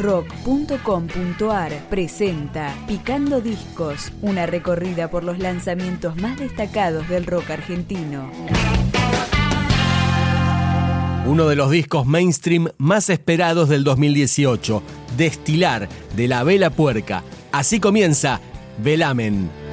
rock.com.ar presenta Picando Discos, una recorrida por los lanzamientos más destacados del rock argentino. Uno de los discos mainstream más esperados del 2018, Destilar de la Vela Puerca. Así comienza Velamen.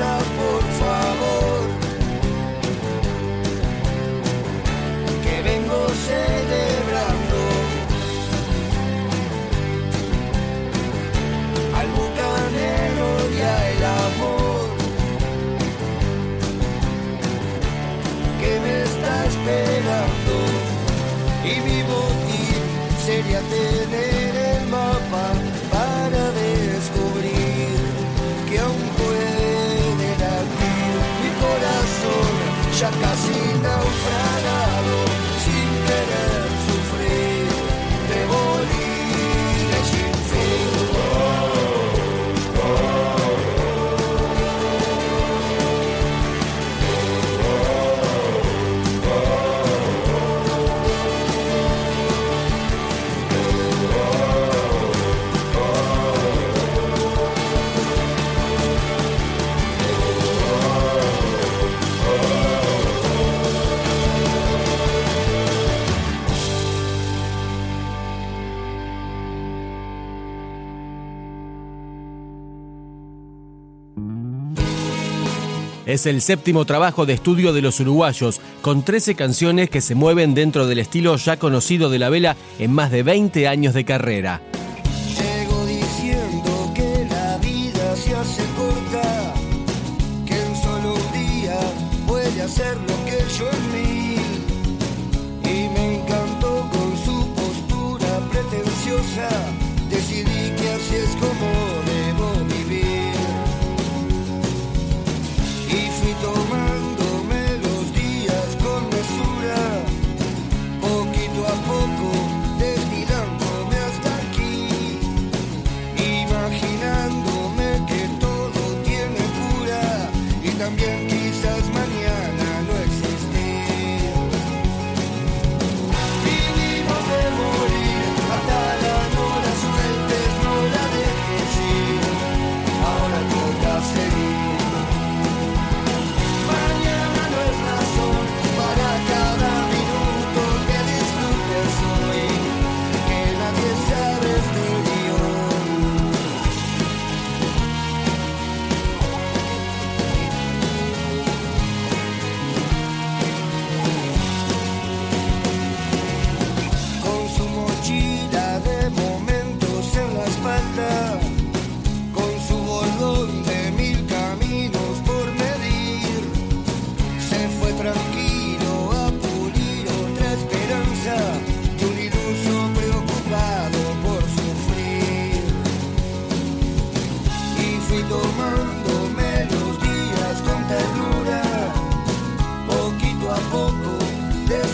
myself Es el séptimo trabajo de estudio de los uruguayos, con 13 canciones que se mueven dentro del estilo ya conocido de la vela en más de 20 años de carrera.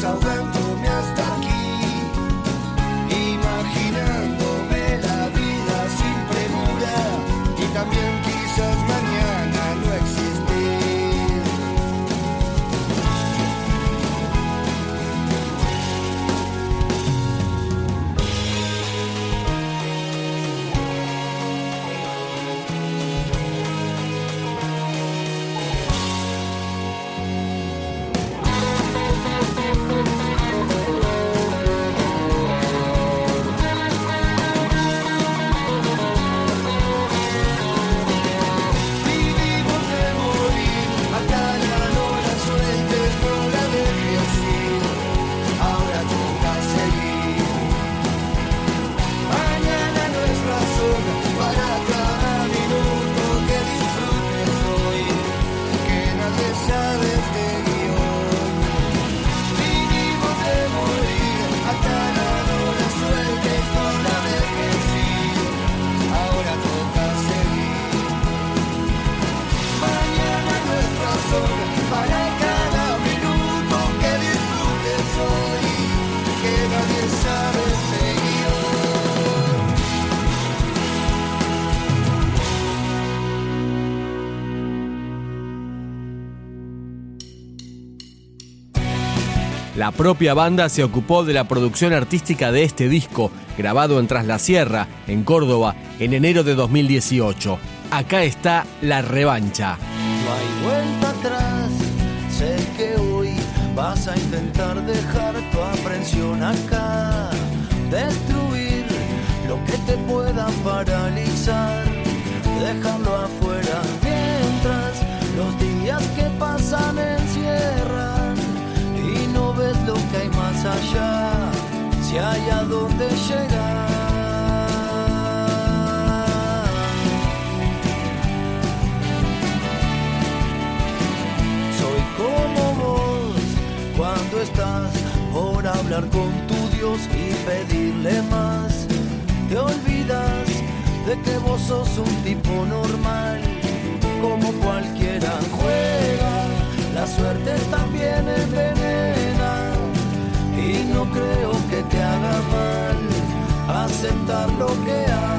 Sao La propia banda se ocupó de la producción artística de este disco, grabado en Tras la Sierra, en Córdoba, en enero de 2018. Acá está La Revancha. No hay vuelta atrás, sé que hoy vas a intentar dejar tu aprensión acá, destruir lo que te pueda paralizar, dejarlo afuera mientras los días que pasan encierran allá, si hay a dónde llegar. Soy como vos cuando estás por hablar con tu Dios y pedirle más. Te olvidas de que vos sos un tipo normal, como cualquiera juega. La suerte también envenena y no creo que te haga mal aceptar lo que hay.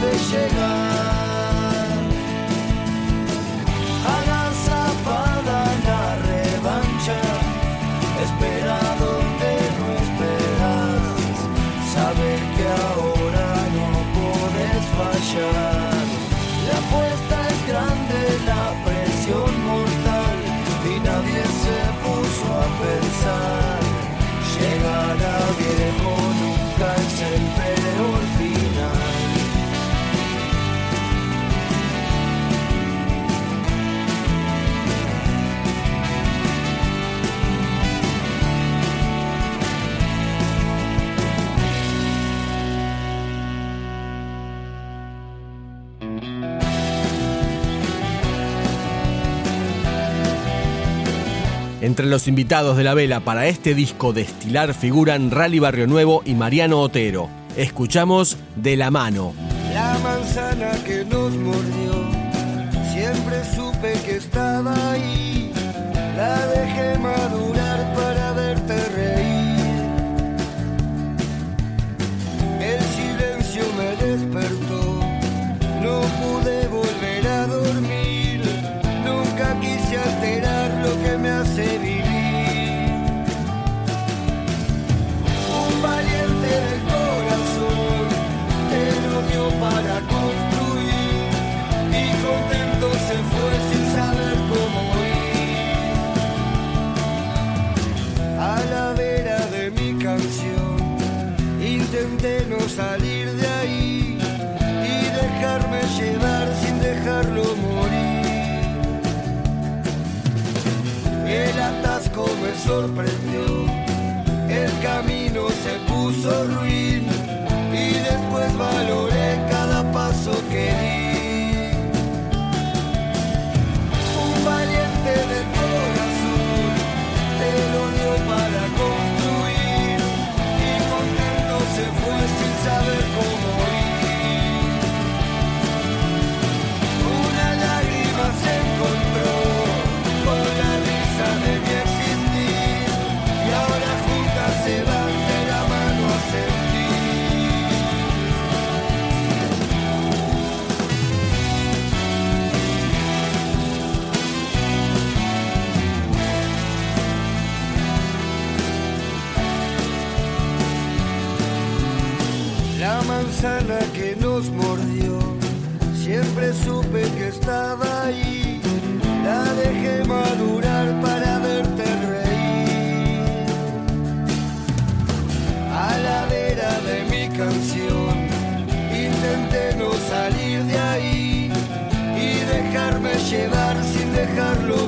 Hay a Entre los invitados de la vela para este disco de estilar figuran Rally Barrio Nuevo y Mariano Otero. Escuchamos De la mano. La manzana que nos mordió, siempre supe que estaba ahí. La sorpresa. Manzana que nos mordió, siempre supe que estaba ahí. La dejé madurar para verte reír. A la vera de mi canción, intenté no salir de ahí y dejarme llevar sin dejarlo